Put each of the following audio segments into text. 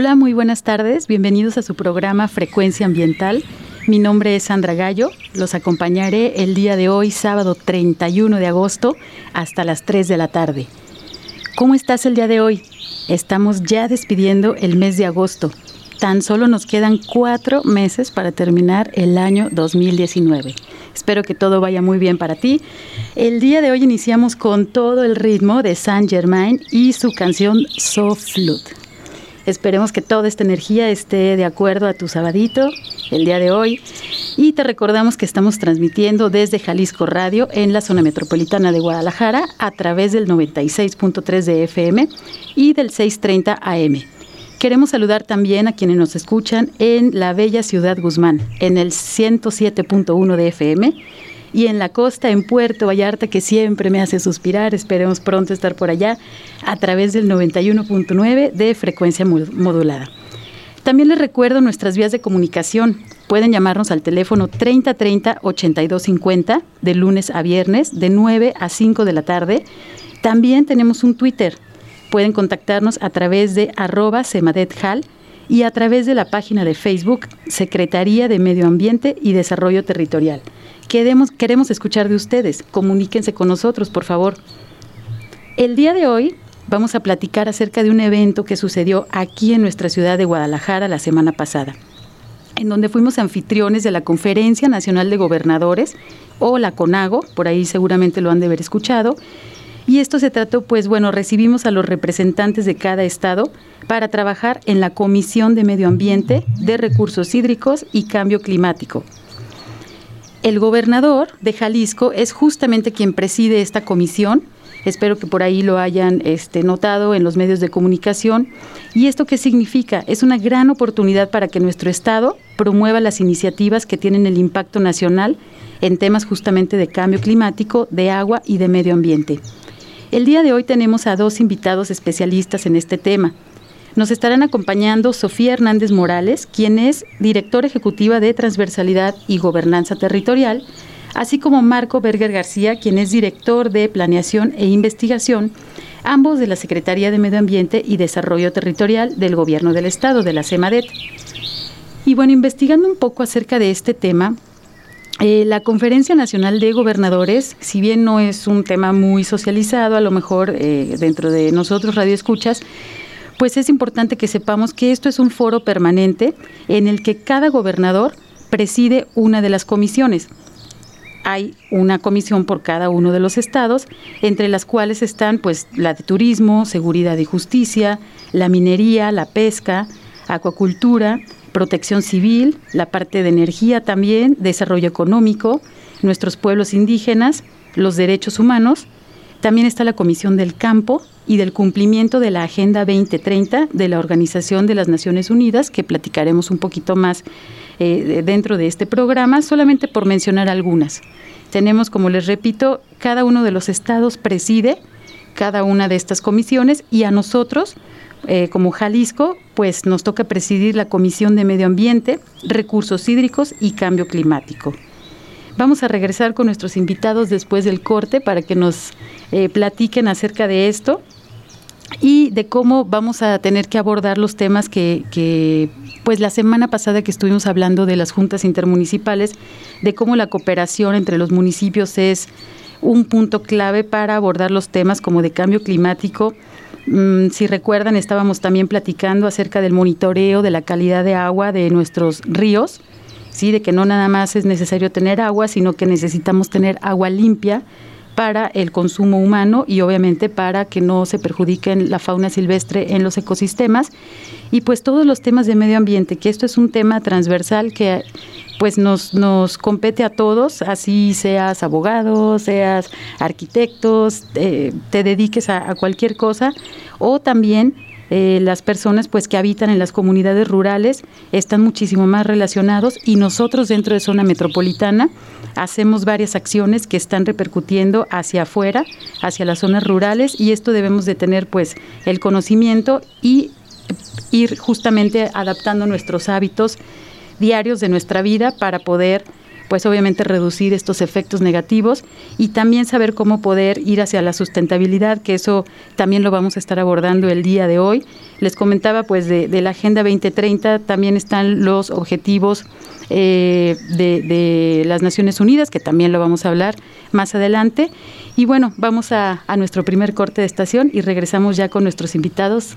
Hola, muy buenas tardes. Bienvenidos a su programa Frecuencia Ambiental. Mi nombre es Sandra Gallo. Los acompañaré el día de hoy, sábado 31 de agosto, hasta las 3 de la tarde. ¿Cómo estás el día de hoy? Estamos ya despidiendo el mes de agosto. Tan solo nos quedan cuatro meses para terminar el año 2019. Espero que todo vaya muy bien para ti. El día de hoy iniciamos con todo el ritmo de Saint Germain y su canción Soft Flute. Esperemos que toda esta energía esté de acuerdo a tu sabadito el día de hoy. Y te recordamos que estamos transmitiendo desde Jalisco Radio en la zona metropolitana de Guadalajara a través del 96.3 de FM y del 630 AM. Queremos saludar también a quienes nos escuchan en la bella ciudad Guzmán, en el 107.1 de FM y en la costa, en Puerto Vallarta, que siempre me hace suspirar. Esperemos pronto estar por allá a través del 91.9 de frecuencia modulada. También les recuerdo nuestras vías de comunicación. Pueden llamarnos al teléfono 3030 8250 de lunes a viernes de 9 a 5 de la tarde. También tenemos un Twitter. Pueden contactarnos a través de arroba semadethal y a través de la página de Facebook Secretaría de Medio Ambiente y Desarrollo Territorial. Queremos, escuchar de ustedes. Comuníquense con nosotros, por favor. El día de hoy vamos a platicar acerca de un evento que sucedió aquí en nuestra ciudad de Guadalajara la semana pasada, en donde fuimos anfitriones de la Conferencia Nacional de Gobernadores, o la CONAGO, por ahí seguramente lo han de haber escuchado, y esto se trató, pues bueno, recibimos a los representantes de cada estado para trabajar en la Comisión de Medio Ambiente, de Recursos Hídricos y Cambio Climático. El gobernador de Jalisco es justamente quien preside esta comisión, Espero que por ahí lo hayan este, notado en los medios de comunicación. ¿Y esto qué significa? Es una gran oportunidad para que nuestro Estado promueva las iniciativas que tienen el impacto nacional en temas justamente de cambio climático, de agua y de medio ambiente. El día de hoy tenemos a dos invitados especialistas en este tema. Nos estarán acompañando Sofía Hernández Morales, quien es directora ejecutiva de Transversalidad y Gobernanza Territorial, así como Marco Berger García, quien es director de Planeación e Investigación, ambos de la Secretaría de Medio Ambiente y Desarrollo Territorial del Gobierno del Estado, de la CEMADET. Y bueno, investigando un poco acerca de este tema, eh, la Conferencia Nacional de Gobernadores, si bien no es un tema muy socializado, a lo mejor eh, dentro de nosotros Radio Escuchas, pues es importante que sepamos que esto es un foro permanente en el que cada gobernador preside una de las comisiones hay una comisión por cada uno de los estados, entre las cuales están pues la de turismo, seguridad y justicia, la minería, la pesca, acuacultura, protección civil, la parte de energía también, desarrollo económico, nuestros pueblos indígenas, los derechos humanos. También está la Comisión del Campo y del cumplimiento de la Agenda 2030 de la Organización de las Naciones Unidas, que platicaremos un poquito más eh, dentro de este programa, solamente por mencionar algunas. Tenemos, como les repito, cada uno de los estados preside cada una de estas comisiones y a nosotros, eh, como Jalisco, pues nos toca presidir la Comisión de Medio Ambiente, Recursos Hídricos y Cambio Climático. Vamos a regresar con nuestros invitados después del corte para que nos eh, platiquen acerca de esto y de cómo vamos a tener que abordar los temas que, pues la semana pasada que estuvimos hablando de las juntas intermunicipales, de cómo la cooperación entre los municipios es un punto clave para abordar los temas como de cambio climático. Mm, si recuerdan, estábamos también platicando acerca del monitoreo de la calidad de agua de nuestros ríos, sí, de que no nada más es necesario tener agua, sino que necesitamos tener agua limpia para el consumo humano y obviamente para que no se perjudiquen la fauna silvestre en los ecosistemas. Y pues todos los temas de medio ambiente, que esto es un tema transversal que pues nos, nos compete a todos, así seas abogado, seas arquitectos, eh, te dediques a, a cualquier cosa o también eh, las personas pues que habitan en las comunidades rurales están muchísimo más relacionados y nosotros dentro de zona metropolitana hacemos varias acciones que están repercutiendo hacia afuera, hacia las zonas rurales y esto debemos de tener pues el conocimiento y ir justamente adaptando nuestros hábitos diarios de nuestra vida para poder pues obviamente reducir estos efectos negativos y también saber cómo poder ir hacia la sustentabilidad, que eso también lo vamos a estar abordando el día de hoy, Les comentaba pues de, la Agenda 2030 también están los objetivos eh, de, las Naciones Unidas, que también lo vamos a hablar más adelante. Y bueno, vamos a, a nuestro primer corte de estación y regresamos ya con nuestros invitados.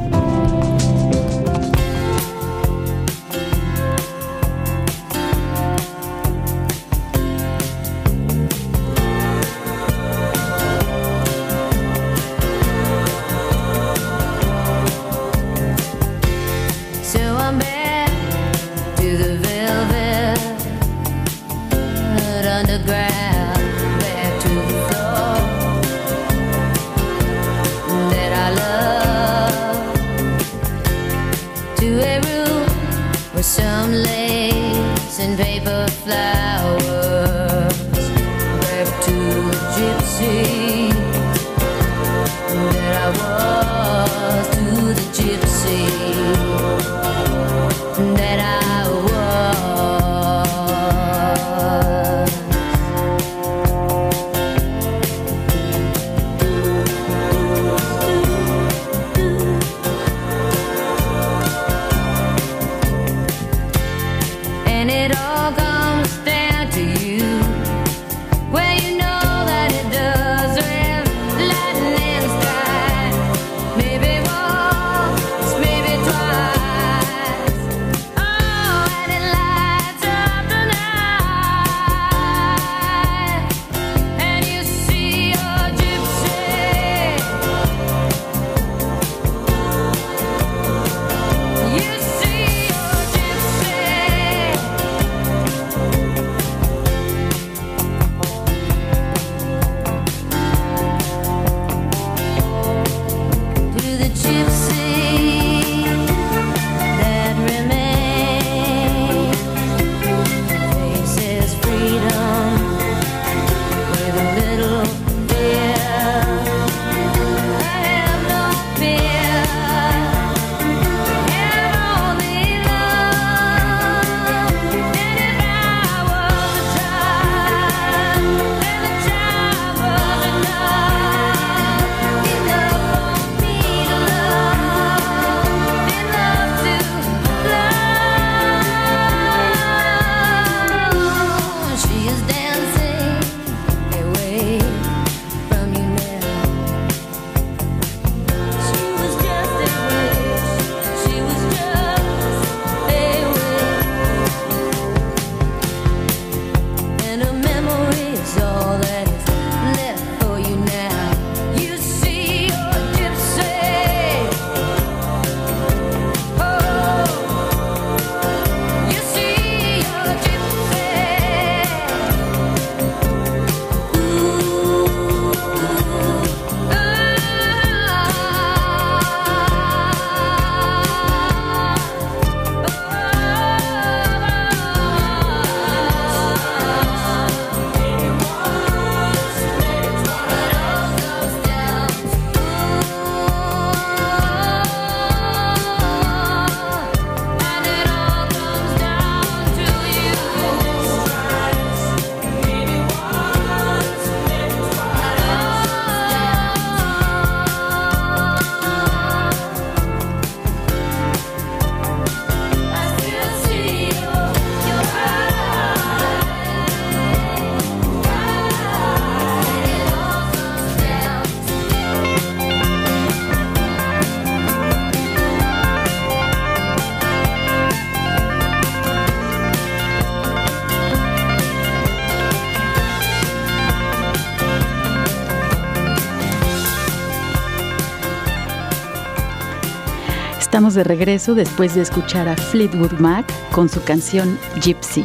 Estamos de regreso después de escuchar a Fleetwood Mac con su canción Gypsy.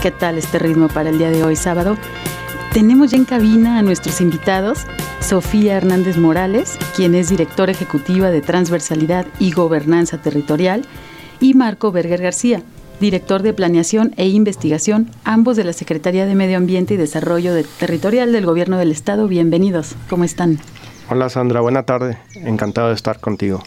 ¿Qué tal este ritmo para el día de hoy, sábado? Tenemos ya en cabina a nuestros invitados, Sofía Hernández Morales, quien es directora ejecutiva de Transversalidad y Gobernanza Territorial, y Marco Berger García, director de Planeación e Investigación, ambos de la Secretaría de Medio Ambiente y Desarrollo Territorial del Gobierno del Estado. Bienvenidos, ¿cómo están? Hola Sandra, buena tarde, encantado de estar contigo.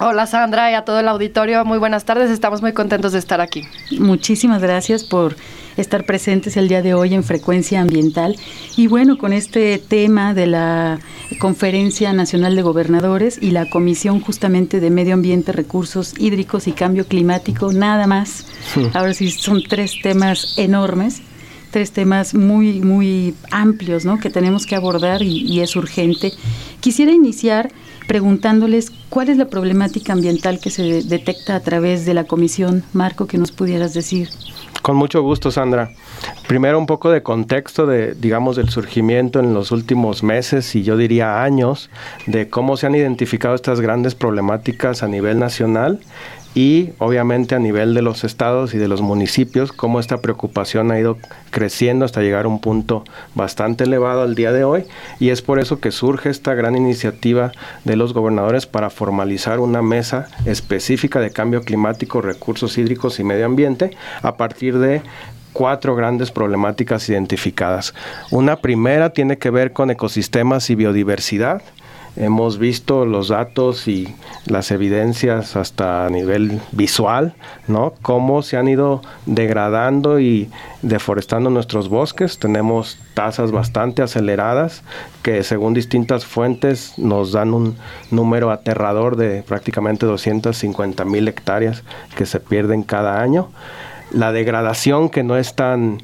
Hola Sandra y a todo el auditorio, muy buenas tardes, estamos muy contentos de estar aquí. Muchísimas gracias por estar presentes el día de hoy en Frecuencia Ambiental. Y bueno, con este tema de la Conferencia Nacional de Gobernadores y la Comisión justamente de Medio Ambiente, Recursos Hídricos y Cambio Climático, nada más. Ahora sí, son tres temas enormes tres temas muy, muy amplios ¿no? que tenemos que abordar y, y, es urgente. Quisiera iniciar preguntándoles cuál es la problemática ambiental que se detecta a través de la comisión. Marco, que nos pudieras decir. Con mucho gusto, Sandra. Primero un poco de contexto de, digamos, del surgimiento en los últimos meses y yo diría años de cómo se han identificado estas grandes problemáticas a nivel nacional y obviamente a nivel de los estados y de los municipios, cómo esta preocupación ha ido creciendo hasta llegar a un punto bastante elevado al día de hoy y es por eso que surge esta gran iniciativa de los gobernadores para formalizar una mesa específica de cambio climático, recursos hídricos y medio ambiente a partir de cuatro grandes problemáticas identificadas. Una primera tiene que ver con ecosistemas y biodiversidad, hemos visto los datos y las evidencias hasta a nivel visual, ¿no? Cómo se han ido degradando y deforestando nuestros bosques. Tenemos tasas bastante aceleradas que según distintas fuentes nos dan un número aterrador de prácticamente 250 mil hectáreas que se pierden cada año. La degradación que no es tan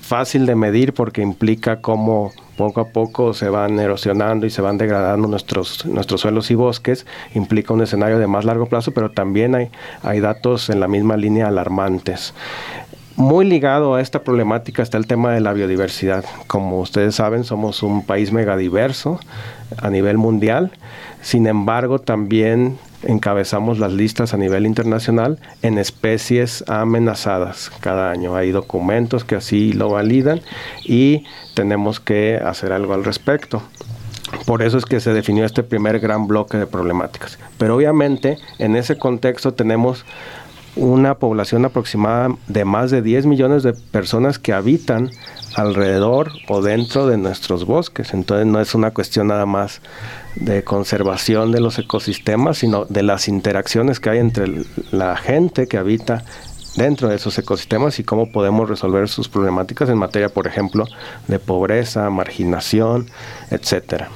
fácil de medir porque implica cómo poco a poco se van erosionando y se van degradando nuestros, nuestros suelos y bosques, implica un escenario de más largo plazo, pero también hay, hay datos en la misma línea alarmantes. Muy ligado a esta problemática está el tema de la biodiversidad. Como ustedes saben, somos un país megadiverso a nivel mundial. Sin embargo, también encabezamos las listas a nivel internacional en especies amenazadas cada año. Hay documentos que así lo validan y tenemos que hacer algo al respecto. Por eso es que se definió este primer gran bloque de problemáticas. Pero obviamente en ese contexto tenemos una población aproximada de más de 10 millones de personas que habitan alrededor o dentro de nuestros bosques. Entonces no es una cuestión nada más de conservación de los ecosistemas, sino de las interacciones que hay entre la gente que habita dentro de esos ecosistemas y cómo podemos resolver sus problemáticas en materia, por ejemplo, de pobreza, marginación, etcétera.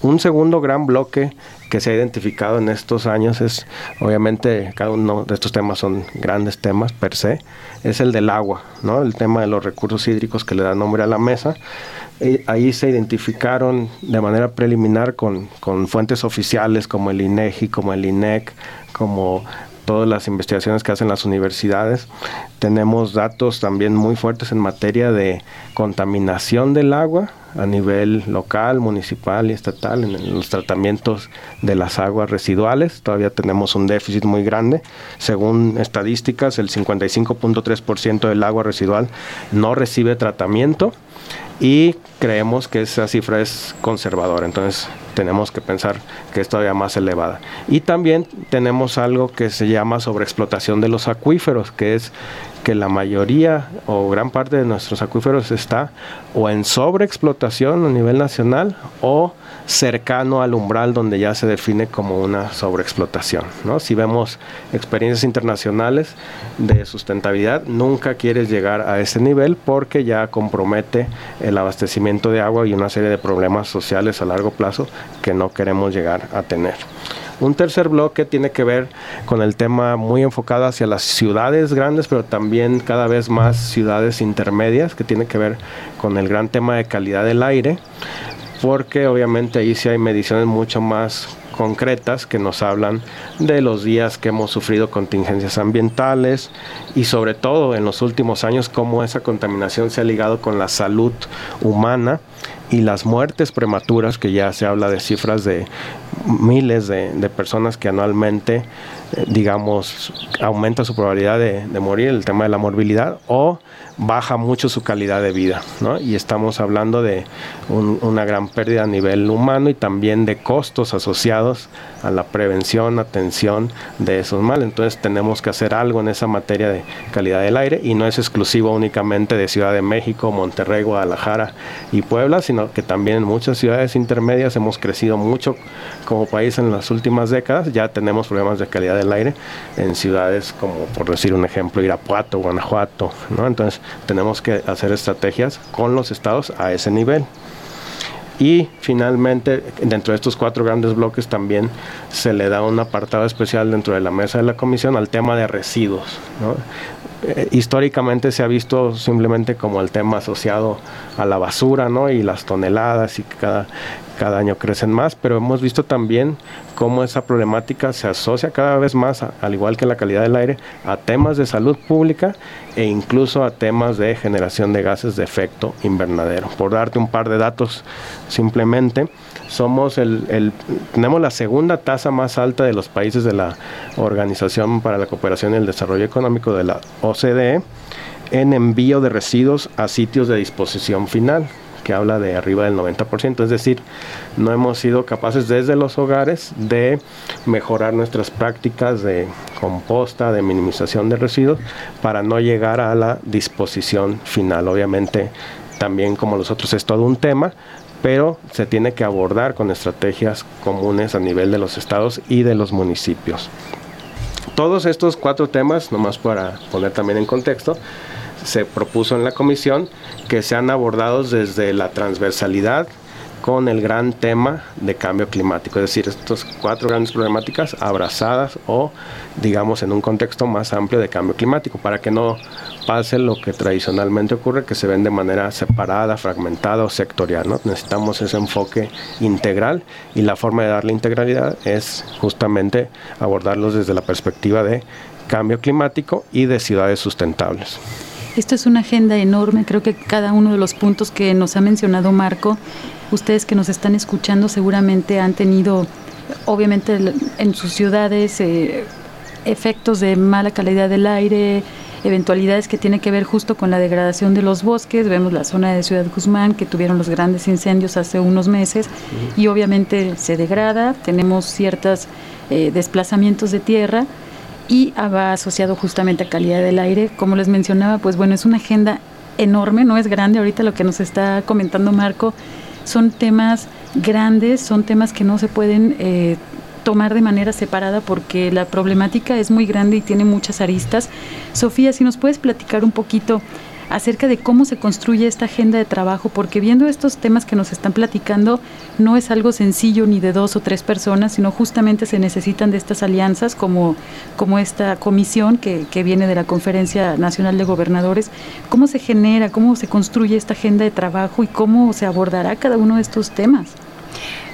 Un segundo gran bloque que se ha identificado en estos años es, obviamente, cada uno de estos temas son grandes temas per se, es el del agua, ¿no? El tema de los recursos hídricos que le da nombre a la mesa. Y ahí se identificaron de manera preliminar con, con fuentes oficiales como el INEGI, como el INEC, como todas las investigaciones que hacen las universidades. Tenemos datos también muy fuertes en materia de contaminación del agua a nivel local, municipal y estatal en los tratamientos de las aguas residuales. Todavía tenemos un déficit muy grande. Según estadísticas, el 55.3% del agua residual no recibe tratamiento y creemos que esa cifra es conservadora, entonces tenemos que pensar que es todavía más elevada. Y también tenemos algo que se llama sobreexplotación de los acuíferos, que es que la mayoría o gran parte de nuestros acuíferos está o en sobreexplotación a nivel nacional o cercano al umbral donde ya se define como una sobreexplotación. ¿no? Si vemos experiencias internacionales de sustentabilidad, nunca quieres llegar a ese nivel porque ya compromete el abastecimiento de agua y una serie de problemas sociales a largo plazo que no queremos llegar a tener. Un tercer bloque tiene que ver con el tema muy enfocado hacia las ciudades grandes, pero también cada vez más ciudades intermedias, que tiene que ver con el gran tema de calidad del aire, porque obviamente ahí sí hay mediciones mucho más concretas que nos hablan de los días que hemos sufrido contingencias ambientales y sobre todo en los últimos años cómo esa contaminación se ha ligado con la salud humana y las muertes prematuras, que ya se habla de cifras de miles de, personas que anualmente eh, digamos, aumenta su probabilidad de, morir, el tema de la morbilidad, o baja mucho su calidad de vida, ¿no? Y estamos hablando de una gran pérdida a nivel humano y también de costos asociados a la prevención, atención de esos males. Entonces tenemos que hacer algo en esa materia de calidad del aire y no es exclusivo únicamente de Ciudad de México, Monterrey, Guadalajara y Puebla, sino que también en muchas ciudades intermedias hemos crecido mucho como país en las últimas décadas. Ya tenemos problemas de calidad del aire en ciudades como, por decir un ejemplo, Irapuato, Guanajuato. ¿no? Entonces tenemos que hacer estrategias con los estados a ese nivel. Y finalmente, dentro de estos cuatro grandes bloques también se le da un apartado especial dentro de la mesa de la comisión al tema de residuos. Eh, históricamente se ha visto simplemente como el tema asociado a la basura ¿no? y las toneladas y cada, cada año crecen más, pero hemos visto también cómo esa problemática se asocia cada vez más, al igual que la calidad del aire, a temas de salud pública e incluso a temas de generación de gases de efecto invernadero. Por darte un par de datos simplemente, somos el, tenemos la segunda tasa más alta de los países de la Organización para la Cooperación y el Desarrollo Económico de la OCDE en envío de residuos a sitios de disposición final que habla de arriba del 90%, es decir, no hemos sido capaces desde los hogares de mejorar nuestras prácticas de composta, de minimización de residuos, para no llegar a la disposición final. Obviamente, también como los otros es todo un tema, pero se tiene que abordar con estrategias comunes a nivel de los estados y de los municipios. Todos estos cuatro temas, nomás para poner también en contexto, se propuso en la comisión que sean abordados desde la transversalidad con el gran tema de cambio climático, es decir, estas cuatro grandes problemáticas abrazadas o digamos en un contexto más amplio de cambio climático, para que no pase lo que tradicionalmente ocurre, que se ven de manera separada, fragmentada o sectorial. Necesitamos ese enfoque integral y la forma de darle integralidad es justamente abordarlos desde la perspectiva de cambio climático y de ciudades sustentables. Esto es una agenda enorme, creo que cada uno de los puntos que nos ha mencionado Marco, ustedes que nos están escuchando seguramente han tenido, obviamente en sus ciudades, eh, efectos de mala calidad del aire, eventualidades que tienen que ver justo con la degradación de los bosques. Vemos la zona de Ciudad Guzmán que tuvieron los grandes incendios hace unos meses y obviamente se degrada, tenemos ciertos eh, desplazamientos de tierra y va asociado justamente a calidad del aire. Como les mencionaba, pues bueno, es una agenda enorme, no es grande. Ahorita lo que nos está comentando Marco son temas grandes, son temas que no se pueden eh, tomar de manera separada porque la problemática es muy grande y tiene muchas aristas. Sofía, si nos puedes platicar un poquito acerca de cómo se construye esta agenda de trabajo, porque viendo estos temas que nos están platicando, no es algo sencillo ni de dos o tres personas, sino justamente se necesitan de estas alianzas como, como esta comisión que, que viene de la Conferencia Nacional de Gobernadores. ¿Cómo se genera, cómo se construye esta agenda de trabajo y cómo se abordará cada uno de estos temas?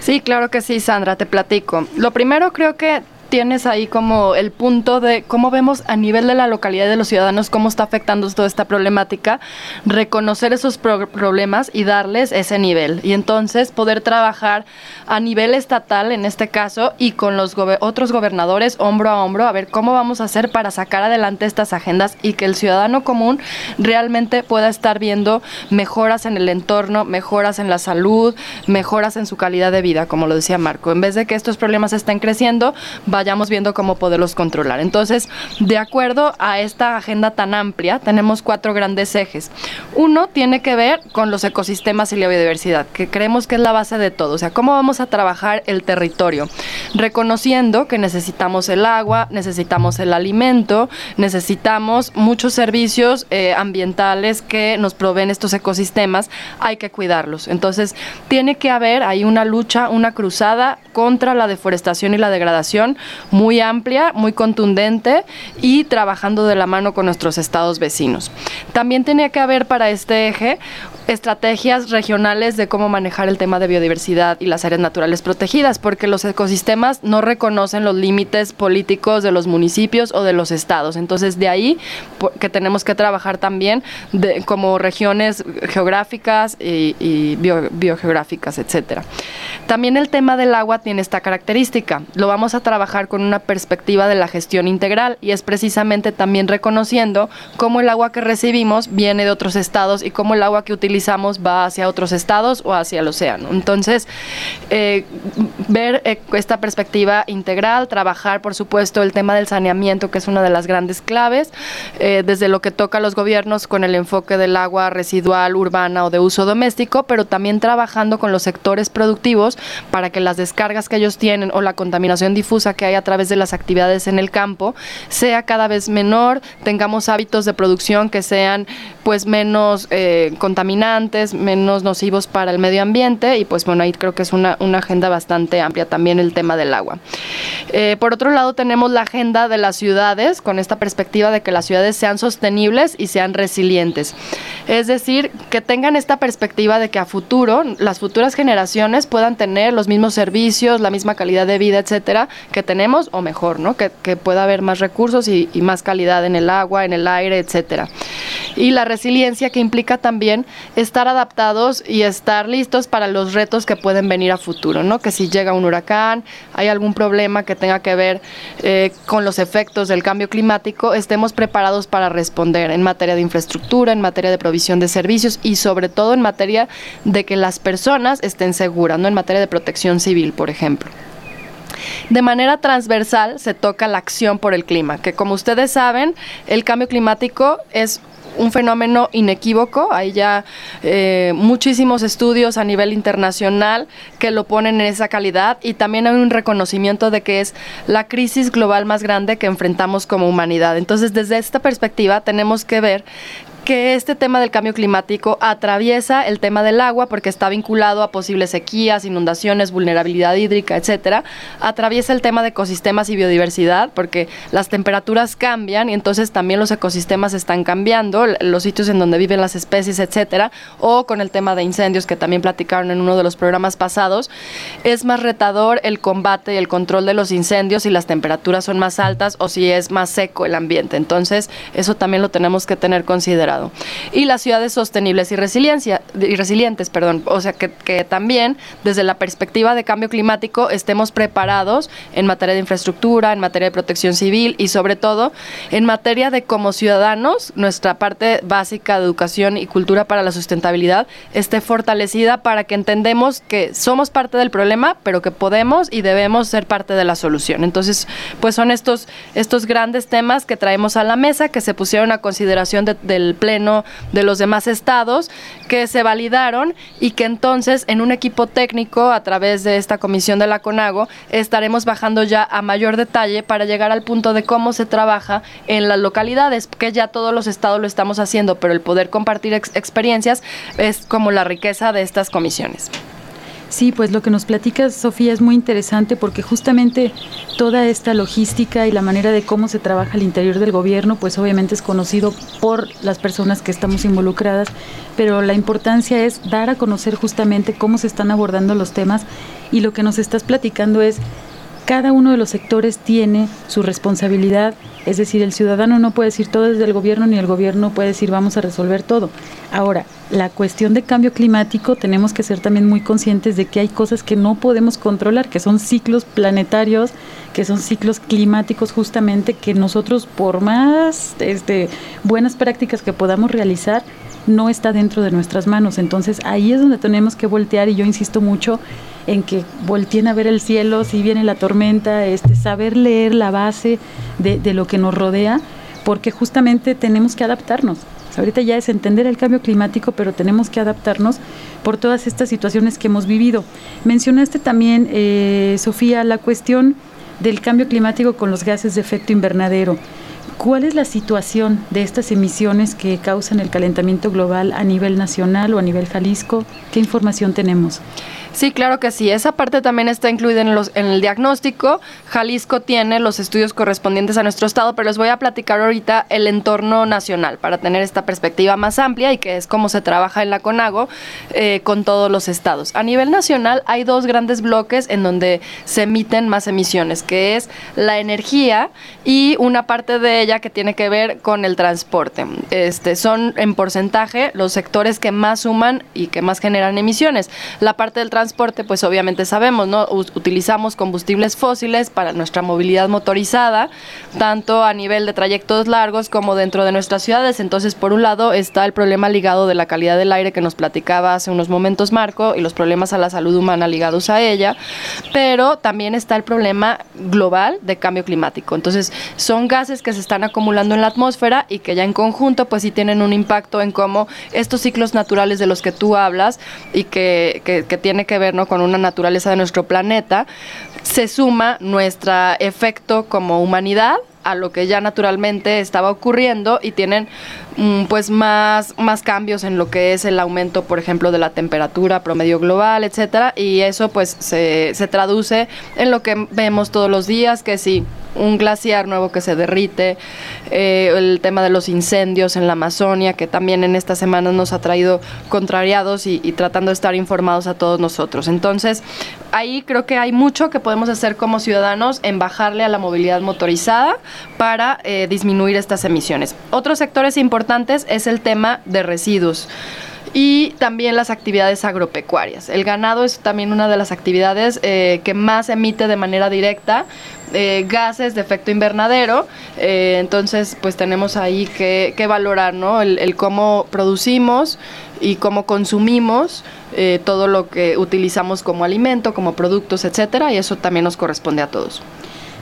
Sí, claro que sí, Sandra, te platico. Lo primero creo que tienes ahí como el punto de cómo vemos a nivel de la localidad de los ciudadanos cómo está afectando toda esta problemática, reconocer esos problemas y darles ese nivel. Y entonces poder trabajar a nivel estatal, en este caso, y con los otros gobernadores hombro a hombro, a ver cómo vamos a hacer para sacar adelante estas agendas y que el ciudadano común realmente pueda estar viendo mejoras en el entorno, mejoras en la salud, mejoras en su calidad de vida, como lo decía Marco. En vez de que estos problemas estén creciendo, vayamos viendo cómo poderlos controlar. Entonces, de acuerdo a esta agenda tan amplia, tenemos cuatro grandes ejes. Uno tiene que ver con los ecosistemas y la biodiversidad, que creemos que es la base de todo. O sea, cómo vamos a trabajar el territorio, reconociendo que necesitamos el agua, necesitamos el alimento, necesitamos muchos servicios eh, ambientales que nos proveen estos ecosistemas, hay que cuidarlos. Entonces, tiene que haber ahí una lucha, una cruzada contra la deforestación y la degradación muy amplia, muy contundente y trabajando de la mano con nuestros estados vecinos. También tenía que haber para este eje estrategias regionales de cómo manejar el tema de biodiversidad y las áreas naturales protegidas, porque los ecosistemas no reconocen los límites políticos de los municipios o de los estados. Entonces, de ahí que tenemos que trabajar también como regiones geográficas y, biogeográficas, etcétera. También el tema del agua tiene esta característica. Lo vamos a trabajar con una perspectiva de la gestión integral y es precisamente también reconociendo cómo el agua que recibimos viene de otros estados y cómo el agua que utilizamos va hacia otros estados o hacia el océano. Entonces, eh, ver eh, esta perspectiva integral, trabajar, por supuesto, el tema del saneamiento, que es una de las grandes claves, eh, desde lo que toca a los gobiernos con el enfoque del agua residual, urbana o de uso doméstico, pero también trabajando con los sectores productivos para que las descargas que ellos tienen o la contaminación difusa que hay a través de las actividades en el campo sea cada vez menor, tengamos hábitos de producción que sean pues menos eh, contaminantes, menos nocivos para el medio ambiente y pues bueno, ahí creo que es una, agenda bastante amplia también el tema del agua. Eh, por otro lado tenemos la agenda de las ciudades con esta perspectiva de que las ciudades sean sostenibles y sean resilientes. Es decir, que tengan esta perspectiva de que a futuro las futuras generaciones puedan tener los mismos servicios, la misma calidad de vida, etcétera, que tenemos o mejor, ¿no? Que, pueda haber más recursos y, y, más calidad en el agua, en el aire, etcétera. Y la resiliencia que implica también estar adaptados y estar listos para los retos que pueden venir a futuro, ¿no? Que si llega un huracán, hay algún problema que tenga que ver eh, con los efectos del cambio climático, estemos preparados para responder en materia de infraestructura, en materia de provisión de servicios y sobre todo en materia de que las personas estén seguras, ¿no? En materia de protección civil, por ejemplo. De manera transversal se toca la acción por el clima, que como ustedes saben, el cambio climático es un fenómeno inequívoco. Hay ya eh, muchísimos estudios a nivel internacional que lo ponen en esa calidad y también hay un reconocimiento de que es la crisis global más grande que enfrentamos como humanidad. Entonces, desde esta perspectiva tenemos que ver que este tema del cambio climático atraviesa el tema del agua porque está vinculado a posibles sequías, inundaciones, vulnerabilidad hídrica, etcétera. Atraviesa el tema de ecosistemas y biodiversidad porque las temperaturas cambian y entonces también los ecosistemas están cambiando, los sitios en donde viven las especies, etcétera, o con el tema de incendios que también platicaron en uno de los programas pasados, es más retador el combate y el control de los incendios si las temperaturas son más altas o si es más seco el ambiente. Entonces, eso también lo tenemos que tener considerado. Y las ciudades sostenibles y, resiliencia, y resilientes, perdón. O sea, que, que también desde la perspectiva de cambio climático estemos preparados en materia de infraestructura, en materia de protección civil y sobre todo en materia de como ciudadanos, nuestra parte básica de educación y cultura para la sustentabilidad esté fortalecida para que entendemos que somos parte del problema, pero que podemos y debemos ser parte de la solución. Entonces, pues son estos, estos grandes temas que traemos a la mesa, que se pusieron a consideración del pleno de los demás estados que se validaron y que entonces en un equipo técnico a través de esta comisión de la CONAGO estaremos bajando ya a mayor detalle para llegar al punto de cómo se trabaja en las localidades, que ya todos los estados lo estamos haciendo, pero el poder compartir experiencias es como la riqueza de estas comisiones. Sí, pues lo que nos platica Sofía es muy interesante porque justamente toda esta logística y la manera de cómo se trabaja al interior del gobierno, pues obviamente es conocido por las personas que estamos involucradas, pero la importancia es dar a conocer justamente cómo se están abordando los temas y lo que nos estás platicando es cada uno de los sectores tiene su responsabilidad, es decir, el ciudadano no puede decir todo desde el gobierno ni el gobierno puede decir vamos a resolver todo. Ahora, la cuestión de cambio climático tenemos que ser también muy conscientes de que hay cosas que no podemos controlar, que son ciclos planetarios, que son ciclos climáticos justamente que nosotros por más este, buenas prácticas que podamos realizar, no está dentro de nuestras manos. Entonces ahí es donde tenemos que voltear y yo insisto mucho en que volteen a ver el cielo, si viene la tormenta, este, saber leer la base de, lo que nos rodea, porque justamente tenemos que adaptarnos. Ahorita ya es entender el cambio climático, pero tenemos que adaptarnos por todas estas situaciones que hemos vivido. Mencionaste también, eh, Sofía, la cuestión del cambio climático con los gases de efecto invernadero. ¿Cuál es la situación de estas emisiones que causan el calentamiento global a nivel nacional o a nivel Jalisco? ¿Qué información tenemos? Sí, claro que sí. Esa parte también está incluida en, los, en el diagnóstico. Jalisco tiene los estudios correspondientes a nuestro estado, pero les voy a platicar ahorita el entorno nacional para tener esta perspectiva más amplia y que es cómo se trabaja en la CONAGO eh, con todos los estados. A nivel nacional hay dos grandes bloques en donde se emiten más emisiones, que es la energía y una parte de ella que tiene que ver con el transporte. Este, son en porcentaje los sectores que más suman y que más generan emisiones. La parte del transporte, pues obviamente sabemos, ¿no? utilizamos combustibles fósiles para nuestra movilidad motorizada, tanto a nivel de trayectos largos como dentro de nuestras ciudades. Entonces, por un lado está el problema ligado de la calidad del aire que nos platicaba hace unos momentos Marco y los problemas a la salud humana ligados a ella, pero también está el problema global de cambio climático. Entonces, son gases que se están acumulando en la atmósfera y que ya en conjunto pues sí tienen un impacto en cómo estos ciclos naturales de los que tú hablas y que, que, que tiene que ver ¿no? con una naturaleza de nuestro planeta, se suma nuestro efecto como humanidad a lo que ya naturalmente estaba ocurriendo y tienen mm, pues más, más cambios en lo que es el aumento, por ejemplo, de la temperatura promedio global, etcétera, y eso pues se, se traduce en lo que vemos todos los días, que si un glaciar nuevo que se derrite, eh, el tema de los incendios en la Amazonia, que también en estas semanas nos ha traído contrariados y, tratando de estar informados a todos nosotros. Entonces, ahí creo que hay mucho que podemos hacer como ciudadanos en bajarle a la movilidad motorizada para eh, disminuir estas emisiones. Otros sectores importantes es el tema de residuos y también las actividades agropecuarias. El ganado es también una de las actividades eh, que más emite de manera directa eh, gases de efecto invernadero. Entonces, pues tenemos ahí que, valorar ¿no? el, cómo producimos y cómo consumimos todo lo que utilizamos como alimento, como productos, etcétera, y eso también nos corresponde a todos.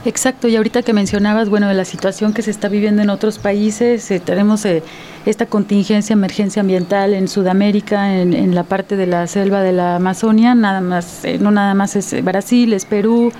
Exacto, y ahorita que mencionabas, bueno, de la situación que se está viviendo en otros países, eh, tenemos eh, esta contingencia, emergencia ambiental en Sudamérica, en, la parte de la selva de la Amazonia, nada más, eh, no nada más es Brasil, es Perú,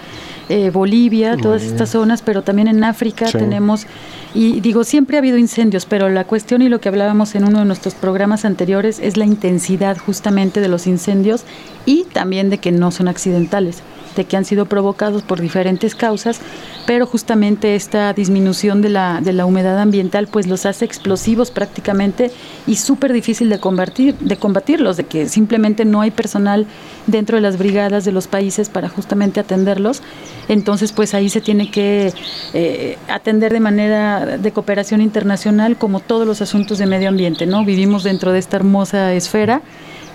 Bolivia, todas estas zonas, pero también en África tenemos, y digo, siempre ha habido incendios, pero la cuestión y lo que hablábamos en uno de nuestros programas anteriores es la intensidad justamente de los incendios y también de que no son accidentales de que han sido provocados por diferentes causas, pero justamente esta disminución de la, de la humedad ambiental pues los hace explosivos prácticamente y súper difícil de combatir, de combatirlos, de que simplemente no hay personal dentro de las brigadas de los países para justamente atenderlos. Entonces pues ahí se tiene que eh, atender de manera de cooperación internacional como todos los asuntos de medio ambiente, ¿no? Vivimos dentro de esta hermosa esfera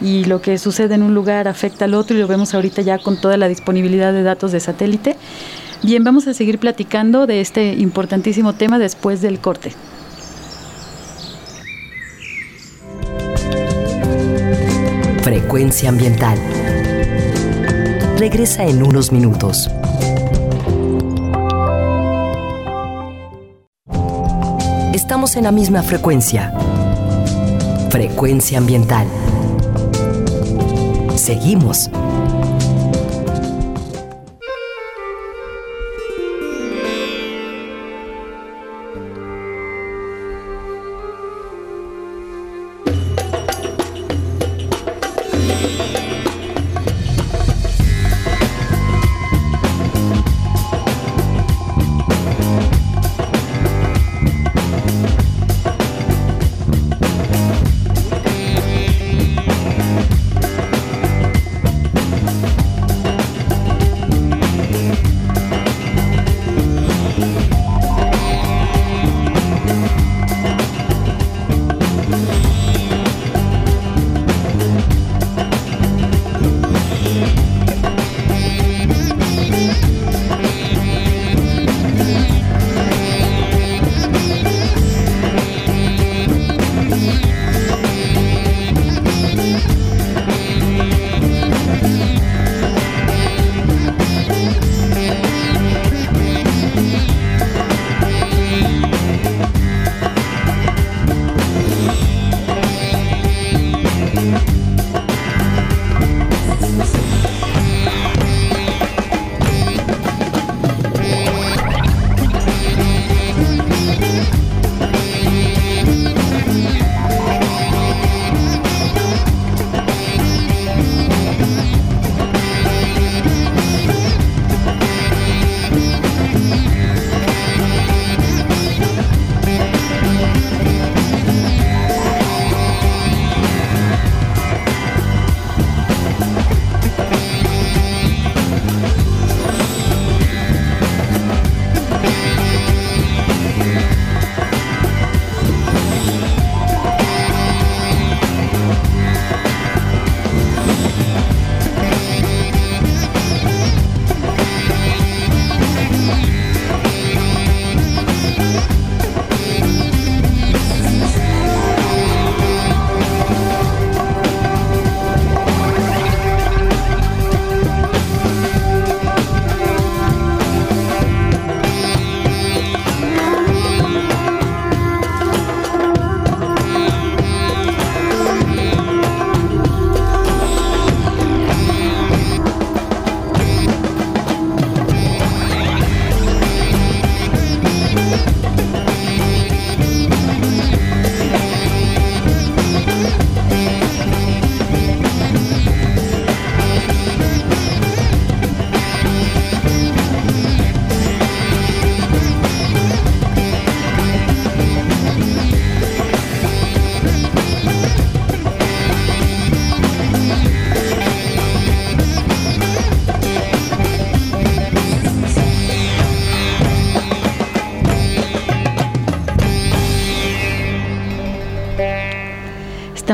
y lo que sucede en un lugar afecta al otro y lo vemos ahorita ya con toda la disponibilidad de datos de satélite. Bien, vamos a seguir platicando de este importantísimo tema después del corte. Frecuencia ambiental. Regresa en unos minutos. Estamos en la misma frecuencia. Frecuencia ambiental. Seguimos.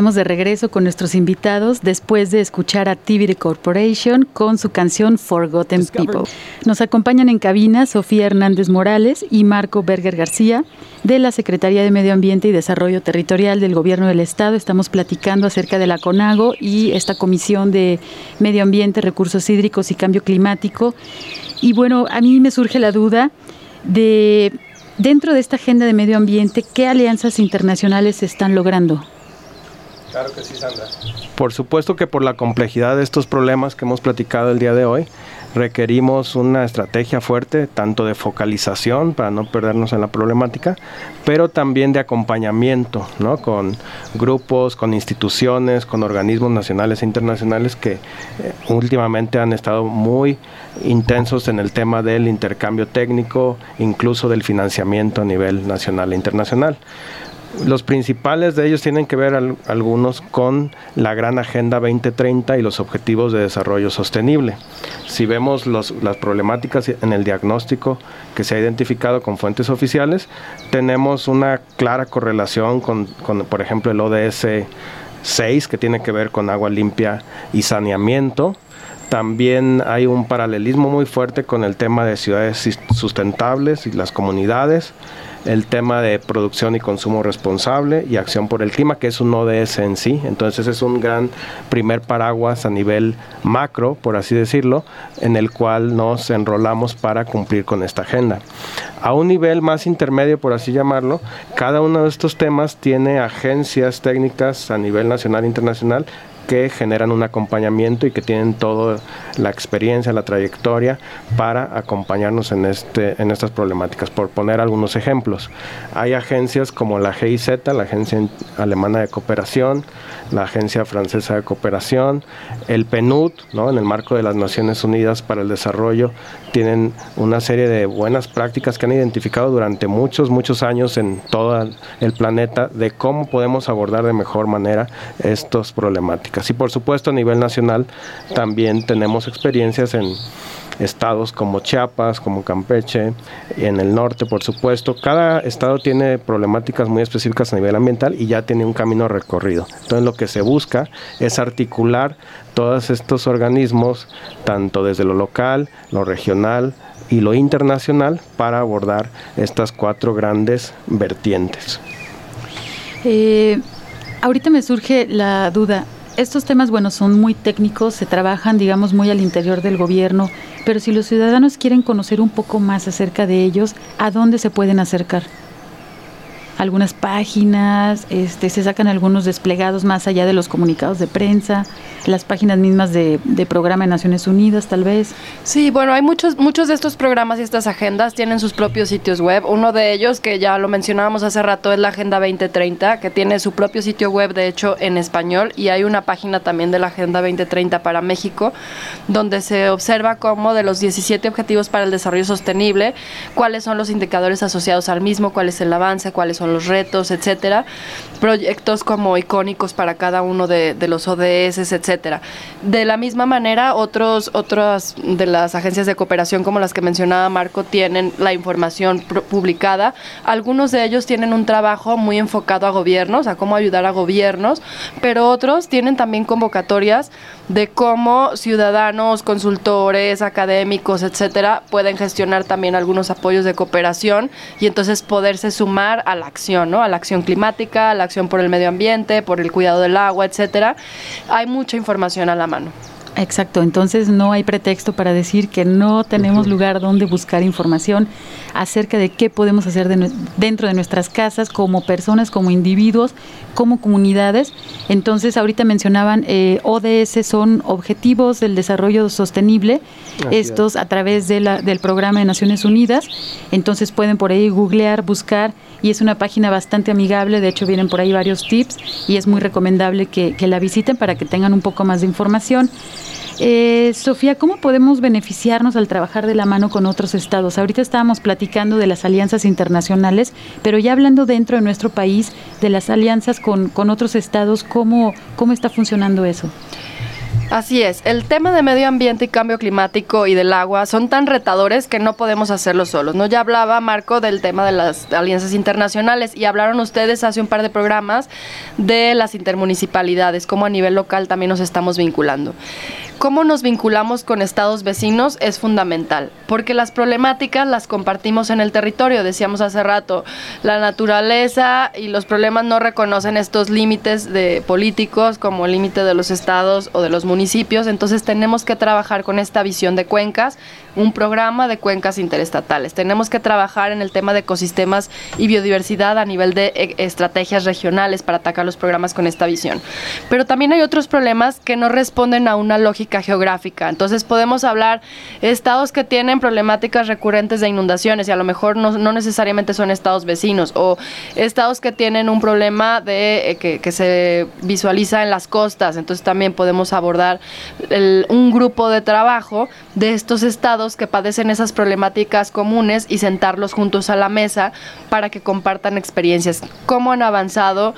Estamos de regreso con nuestros invitados después de escuchar a TV Corporation con su canción Forgotten People. Nos acompañan en cabina Sofía Hernández Morales y Marco Berger García de la Secretaría de Medio Ambiente y Desarrollo Territorial del Gobierno del Estado. Estamos platicando acerca de la CONAGO y esta Comisión de Medio Ambiente, Recursos Hídricos y Cambio Climático. Y bueno, a mí me surge la duda de, dentro de esta agenda de medio ambiente, ¿qué alianzas internacionales se están logrando? Claro que sí, Sandra. Por supuesto que por la complejidad de estos problemas que hemos platicado el día de hoy, requerimos una estrategia fuerte, tanto de focalización para no perdernos en la problemática, pero también de acompañamiento, ¿no? Con grupos, con instituciones, con organismos nacionales e internacionales que eh, últimamente han estado muy intensos en el tema del intercambio técnico, incluso del financiamiento a nivel nacional e internacional. Los principales de ellos tienen que ver algunos con la gran Agenda 2030 y los Objetivos de Desarrollo Sostenible. Si vemos las problemáticas en el diagnóstico que se ha identificado con fuentes oficiales, tenemos una clara correlación con, con por ejemplo, el ODS 6, que tiene que ver con agua limpia y saneamiento, también hay un paralelismo muy fuerte con el tema de ciudades sustentables y las comunidades el tema de producción y consumo responsable y acción por el clima, que es un ODS en sí. Entonces es un gran primer paraguas a nivel macro, por así decirlo, en el cual nos enrolamos para cumplir con esta agenda. A un nivel más intermedio, por así llamarlo, cada uno de estos temas tiene agencias técnicas a nivel nacional e internacional que generan un acompañamiento y que tienen toda la experiencia, la trayectoria para acompañarnos en, este, en estas problemáticas. Por poner algunos ejemplos, hay agencias como la GIZ, la Agencia Alemana de Cooperación, la Agencia Francesa de Cooperación, el PNUD, ¿no? en el marco de las Naciones Unidas para el Desarrollo, tienen una serie de buenas prácticas que han identificado durante muchos, muchos años en todo el planeta de cómo podemos abordar de mejor manera estos problemáticas. Y por supuesto a nivel nacional también tenemos experiencias en estados como Chiapas, como Campeche, en el norte, por supuesto. Cada estado tiene problemáticas muy específicas a nivel ambiental y ya tiene un camino recorrido. Entonces lo que se busca es articular todos estos organismos, tanto desde lo local, lo regional y lo internacional, para abordar estas cuatro grandes vertientes. Eh, ahorita me surge la duda. Estos temas, bueno, son muy técnicos, se trabajan, digamos, muy al interior del gobierno, pero si los ciudadanos quieren conocer un poco más acerca de ellos, ¿a dónde se pueden acercar? Algunas páginas, este, se sacan algunos desplegados más allá de los comunicados de prensa, las páginas mismas de, programa de Naciones Unidas, tal vez. Sí, bueno, hay muchos, muchos de estos programas y estas agendas tienen sus propios sitios web. Uno de ellos, que ya lo mencionábamos hace rato, es la Agenda 2030, que tiene su propio sitio web, de hecho, en español, y hay una página también de la Agenda 2030 para México, donde se observa cómo de los 17 Objetivos para el Desarrollo Sostenible, cuáles son los indicadores asociados al mismo, cuál es el avance, cuáles son los retos, etcétera, proyectos como icónicos para cada uno de, los ODS, etcétera. De la misma manera, otros, otras de las agencias de cooperación, como las que mencionaba Marco, tienen la información publicada. Algunos de ellos tienen un trabajo muy enfocado a gobiernos, a cómo ayudar a gobiernos, pero otros tienen también convocatorias de cómo ciudadanos, consultores, académicos, etcétera, pueden gestionar también algunos apoyos de cooperación y entonces poderse sumar a la acción, ¿no? A la acción climática, a la acción por el medio ambiente, por el cuidado del agua, etcétera. Hay mucha información a la mano. Exacto, entonces no hay pretexto para decir que no tenemos lugar donde buscar información acerca de qué podemos hacer dentro de nuestras casas como personas, como individuos, como comunidades. Entonces, ahorita mencionaban eh, ODS son Objetivos del Desarrollo Sostenible, estos a través de la, del programa de Naciones Unidas. Entonces pueden por ahí googlear, buscar y es una página bastante amigable, de hecho vienen por ahí varios tips y es muy recomendable que, que la visiten para que tengan un poco más de información. Eh, Sofía, ¿cómo podemos beneficiarnos al trabajar de la mano con otros estados? Ahorita estábamos platicando de las alianzas internacionales, pero ya hablando dentro de nuestro país, de las alianzas con, con otros estados, ¿cómo, ¿cómo está funcionando eso? Así es, el tema de medio ambiente y cambio climático y del agua son tan retadores que no podemos hacerlo solos. ¿no? Ya hablaba Marco del tema de las alianzas internacionales y hablaron ustedes hace un par de programas de las intermunicipalidades, cómo a nivel local también nos estamos vinculando cómo nos vinculamos con estados vecinos es fundamental, porque las problemáticas las compartimos en el territorio, decíamos hace rato, la naturaleza y los problemas no reconocen estos límites de políticos como el límite de los estados o de los municipios, entonces tenemos que trabajar con esta visión de cuencas, un programa de cuencas interestatales. Tenemos que trabajar en el tema de ecosistemas y biodiversidad a nivel de eh, estrategias regionales para atacar los programas con esta visión. Pero también hay otros problemas que no responden a una lógica geográfica. Entonces podemos hablar estados que tienen problemáticas recurrentes de inundaciones y a lo mejor no, necesariamente son estados vecinos o estados que tienen un problema de eh, que, se visualiza en las costas. Entonces también podemos abordar un grupo de trabajo de estos estados que padecen esas problemáticas comunes y sentarlos juntos a la mesa para que compartan experiencias, cómo han avanzado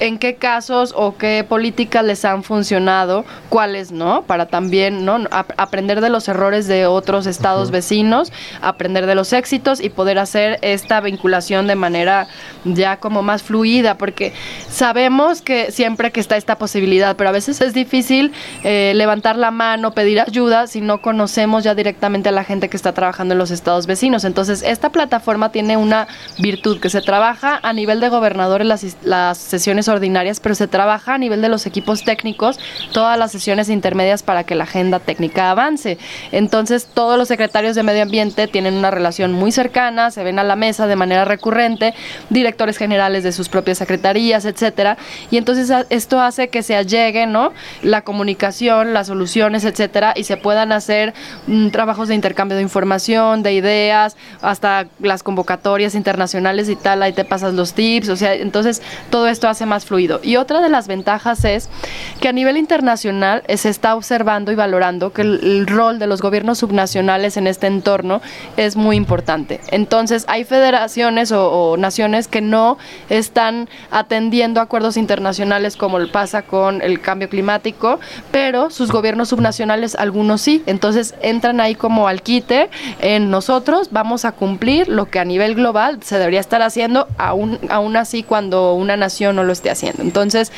en qué casos o qué políticas les han funcionado, cuáles no, para también ¿no? aprender de los errores de otros estados vecinos, aprender de los éxitos y poder hacer esta vinculación de manera ya como más fluida, porque sabemos que siempre que está esta posibilidad, pero a veces es difícil eh, levantar la mano, pedir ayuda si no conocemos ya directamente a la gente que está trabajando en los estados vecinos. Entonces, esta plataforma tiene una virtud que se trabaja a nivel de gobernadores las, las sesiones ordinarias, pero se trabaja a nivel de los equipos técnicos todas las sesiones intermedias para que la agenda técnica avance. Entonces, todos los secretarios de medio ambiente tienen una relación muy cercana, se ven a la mesa de manera recurrente, directores generales de sus propias secretarías, etcétera, y entonces esto hace que se allegue, ¿no? La comunicación, las soluciones, etcétera, y se puedan hacer mm, trabajos de intercambio de información, de ideas, hasta las convocatorias internacionales y tal, ahí te pasas los tips, o sea, entonces todo esto hace más fluido. Y otra de las ventajas es que a nivel internacional se está observando y valorando que el, rol de los gobiernos subnacionales en este entorno es muy importante. Entonces, hay federaciones o, naciones que no están atendiendo acuerdos internacionales como pasa con el cambio climático, pero sus gobiernos subnacionales algunos sí. Entonces, entran ahí como al quite en nosotros vamos a cumplir lo que a nivel global se debería estar haciendo, aún, aún así cuando una nación no lo esté haciendo. Entonces,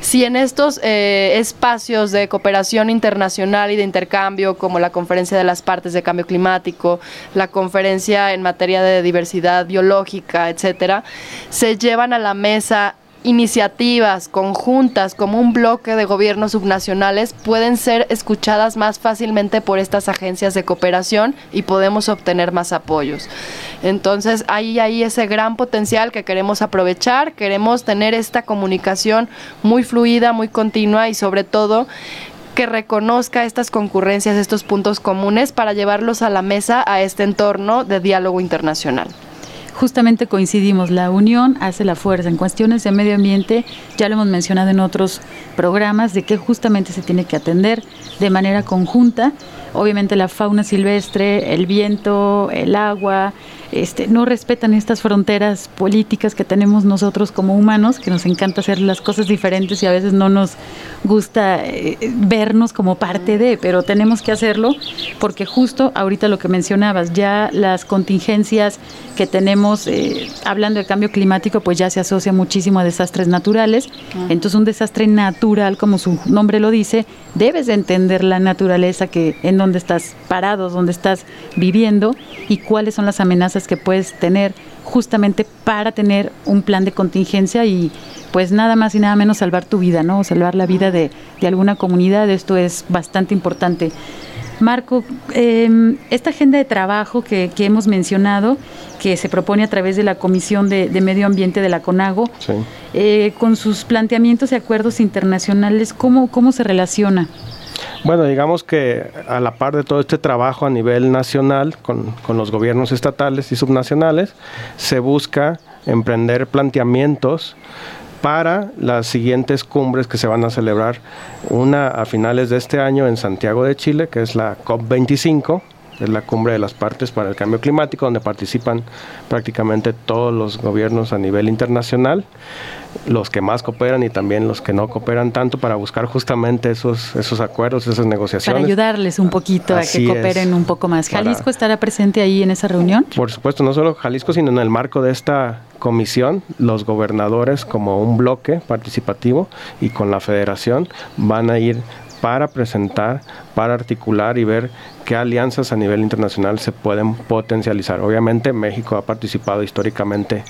si en estos eh, espacios de cooperación internacional y de intercambio, como la Conferencia de las Partes de Cambio Climático, la Conferencia en materia de diversidad biológica, etcétera, se llevan a la mesa iniciativas conjuntas como un bloque de gobiernos subnacionales pueden ser escuchadas más fácilmente por estas agencias de cooperación y podemos obtener más apoyos. Entonces ahí hay ese gran potencial que queremos aprovechar, queremos tener esta comunicación muy fluida, muy continua y sobre todo que reconozca estas concurrencias, estos puntos comunes para llevarlos a la mesa a este entorno de diálogo internacional justamente coincidimos, la unión hace la fuerza. En cuestiones de medio ambiente, ya lo hemos mencionado en otros programas, de que justamente se tiene que atender de manera conjunta. Obviamente la fauna silvestre, el viento, el agua, este, no respetan estas fronteras políticas que tenemos nosotros como humanos, que nos encanta hacer las cosas diferentes y a veces no nos gusta eh, vernos como parte de, pero tenemos que hacerlo porque justo ahorita lo que mencionabas, ya las contingencias que tenemos eh, hablando de cambio climático, pues ya se asocia muchísimo a desastres naturales. Ah. Entonces un desastre natural, como su nombre lo dice, debes de entender la naturaleza que en donde estás parado, donde estás viviendo y cuáles son las amenazas que puedes tener justamente para tener un plan de contingencia y pues nada más y nada menos salvar tu vida, ¿no? salvar la vida de, alguna comunidad, esto es bastante importante. Marco, em, esta agenda de trabajo que, hemos mencionado, que se propone a través de la Comisión de, Medio Ambiente de la CONAGO, eh, con sus planteamientos y acuerdos internacionales, ¿cómo, cómo se relaciona? Bueno, digamos que a la par de todo este trabajo a nivel nacional con, los gobiernos estatales y subnacionales, se busca emprender planteamientos para las siguientes cumbres que se van a celebrar, una a finales de este año en Santiago de Chile, que es la COP25, es la cumbre de las partes para el cambio climático, donde participan prácticamente todos los gobiernos a nivel internacional, los que más cooperan y también los que no cooperan tanto para buscar justamente esos, esos acuerdos, esas negociaciones. Para ayudarles un poquito a que cooperen un poco más. ¿Jalisco estará presente ahí en esa reunión? Por supuesto, no solo Jalisco, sino en el marco de esta comisión, los gobernadores como un bloque participativo y con la federación van a ir para presentar, para articular y ver qué alianzas a nivel internacional se pueden potencializar. Obviamente México ha participado históricamente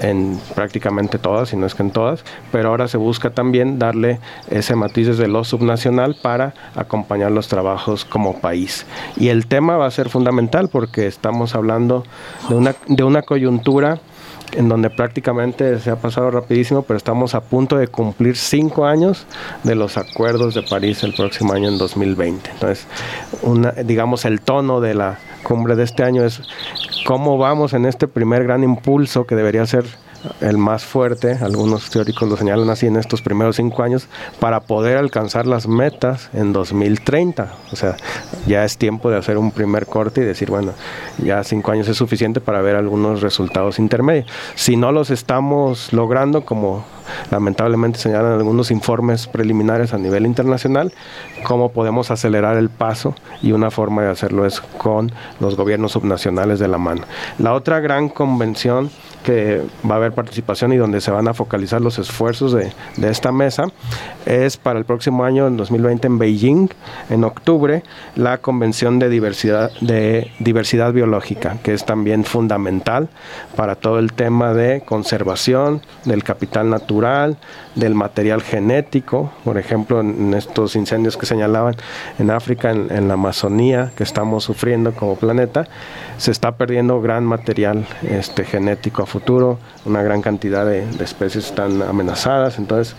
en prácticamente todas, si no es que en todas, pero ahora se busca también darle ese matiz desde lo subnacional para acompañar los trabajos como país. Y el tema va a ser fundamental porque estamos hablando de una, de una coyuntura en donde prácticamente se ha pasado rapidísimo, pero estamos a punto de cumplir cinco años de los acuerdos de París el próximo año en 2020. Entonces, digamos, el tono de la cumbre de este año es cómo vamos en este primer gran impulso que debería ser el más fuerte, algunos teóricos lo señalan así en estos primeros cinco años, para poder alcanzar las metas en 2030. O sea, ya es tiempo de hacer un primer corte y decir, bueno, ya cinco años es suficiente para ver algunos resultados intermedios. Si no los estamos logrando, como lamentablemente señalan algunos informes preliminares a nivel internacional, cómo podemos acelerar el paso y una forma de hacerlo es con los gobiernos subnacionales de la mano. La otra gran convención que va a haber participación y donde se van a focalizar los esfuerzos de, esta mesa es para el próximo año, en 2020, en Beijing, en octubre, la Convención de Diversidad, de Diversidad Biológica, que es también fundamental para todo el tema de conservación del capital natural, del material genético, por ejemplo, en estos incendios que señalaban en África, en, la Amazonía, que estamos sufriendo como planeta, se está perdiendo gran material este, genético a futuro, una gran cantidad de, de especies están amenazadas, entonces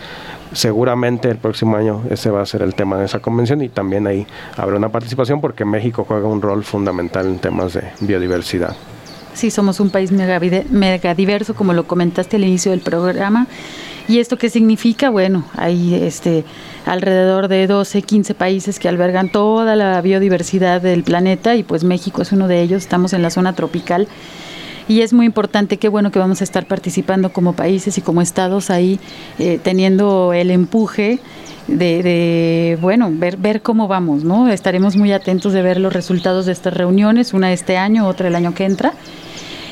seguramente el próximo año ese va a ser el tema de esa convención y también ahí habrá una participación porque México juega un rol fundamental en temas de biodiversidad. Sí, somos un país mega, mega diverso, como lo comentaste al inicio del programa. ¿Y esto qué significa? Bueno, hay este, alrededor de 12, 15 países que albergan toda la biodiversidad del planeta y pues México es uno de ellos, estamos en la zona tropical y es muy importante, qué bueno que vamos a estar participando como países y como estados ahí, eh, teniendo el empuje de, de, bueno, ver, ver cómo vamos, ¿no? Estaremos muy atentos de ver los resultados de estas reuniones, una este año, otra el año que entra.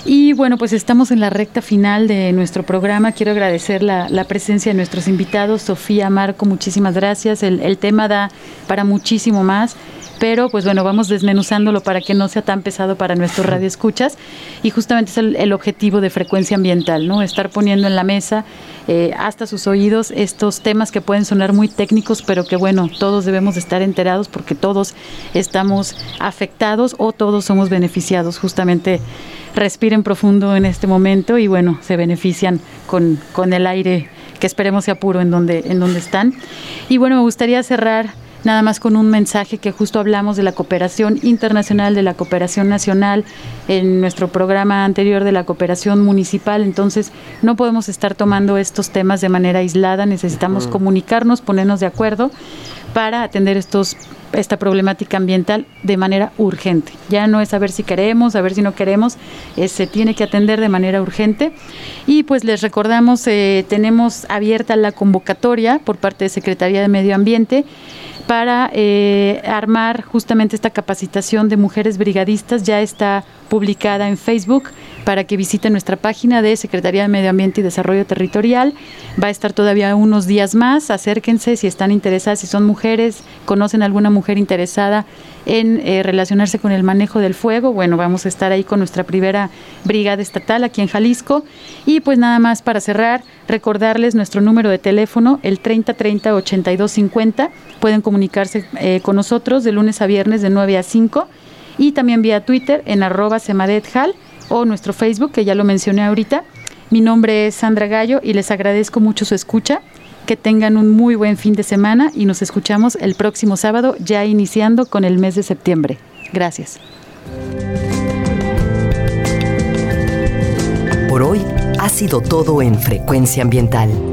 Y bueno, pues estamos en la recta final de nuestro programa. Quiero agradecer la, la presencia de nuestros invitados. Sofía, Marco, muchísimas gracias. El, el tema da para muchísimo más pero pues bueno, vamos desmenuzándolo para que no sea tan pesado para nuestros radioescuchas y justamente es el, el objetivo de frecuencia ambiental, ¿no? Estar poniendo en la mesa eh, hasta sus oídos estos temas que pueden sonar muy técnicos, pero que bueno, todos debemos de estar enterados porque todos estamos afectados o todos somos beneficiados. Justamente respiren profundo en este momento y bueno, se benefician con, con el aire que esperemos sea puro en donde, en donde están. Y bueno, me gustaría cerrar nada más con un mensaje que justo hablamos de la cooperación internacional, de la cooperación nacional, en nuestro programa anterior de la cooperación municipal, entonces no podemos estar tomando estos temas de manera aislada, necesitamos comunicarnos, ponernos de acuerdo para atender estos esta problemática ambiental de manera urgente. Ya no es saber si queremos, a ver si no queremos, eh, se tiene que atender de manera urgente. Y pues les recordamos, eh, tenemos abierta la convocatoria por parte de Secretaría de Medio Ambiente para eh, armar justamente esta capacitación de mujeres brigadistas. Ya está publicada en Facebook para que visiten nuestra página de Secretaría de Medio Ambiente y Desarrollo Territorial. Va a estar todavía unos días más. Acérquense si están interesadas, si son mujeres, conocen alguna mujer interesada en eh, relacionarse con el manejo del fuego. Bueno, vamos a estar ahí con nuestra primera brigada estatal aquí en Jalisco. Y pues nada más para cerrar, recordarles nuestro número de teléfono, el 3030 8250. Pueden comunicarse eh, con nosotros de lunes a viernes de 9 a 5 y también vía Twitter en arroba o nuestro Facebook, que ya lo mencioné ahorita. Mi nombre es Sandra Gallo y les agradezco mucho su escucha. Que tengan un muy buen fin de semana y nos escuchamos el próximo sábado, ya iniciando con el mes de septiembre. Gracias. Por hoy ha sido todo en Frecuencia Ambiental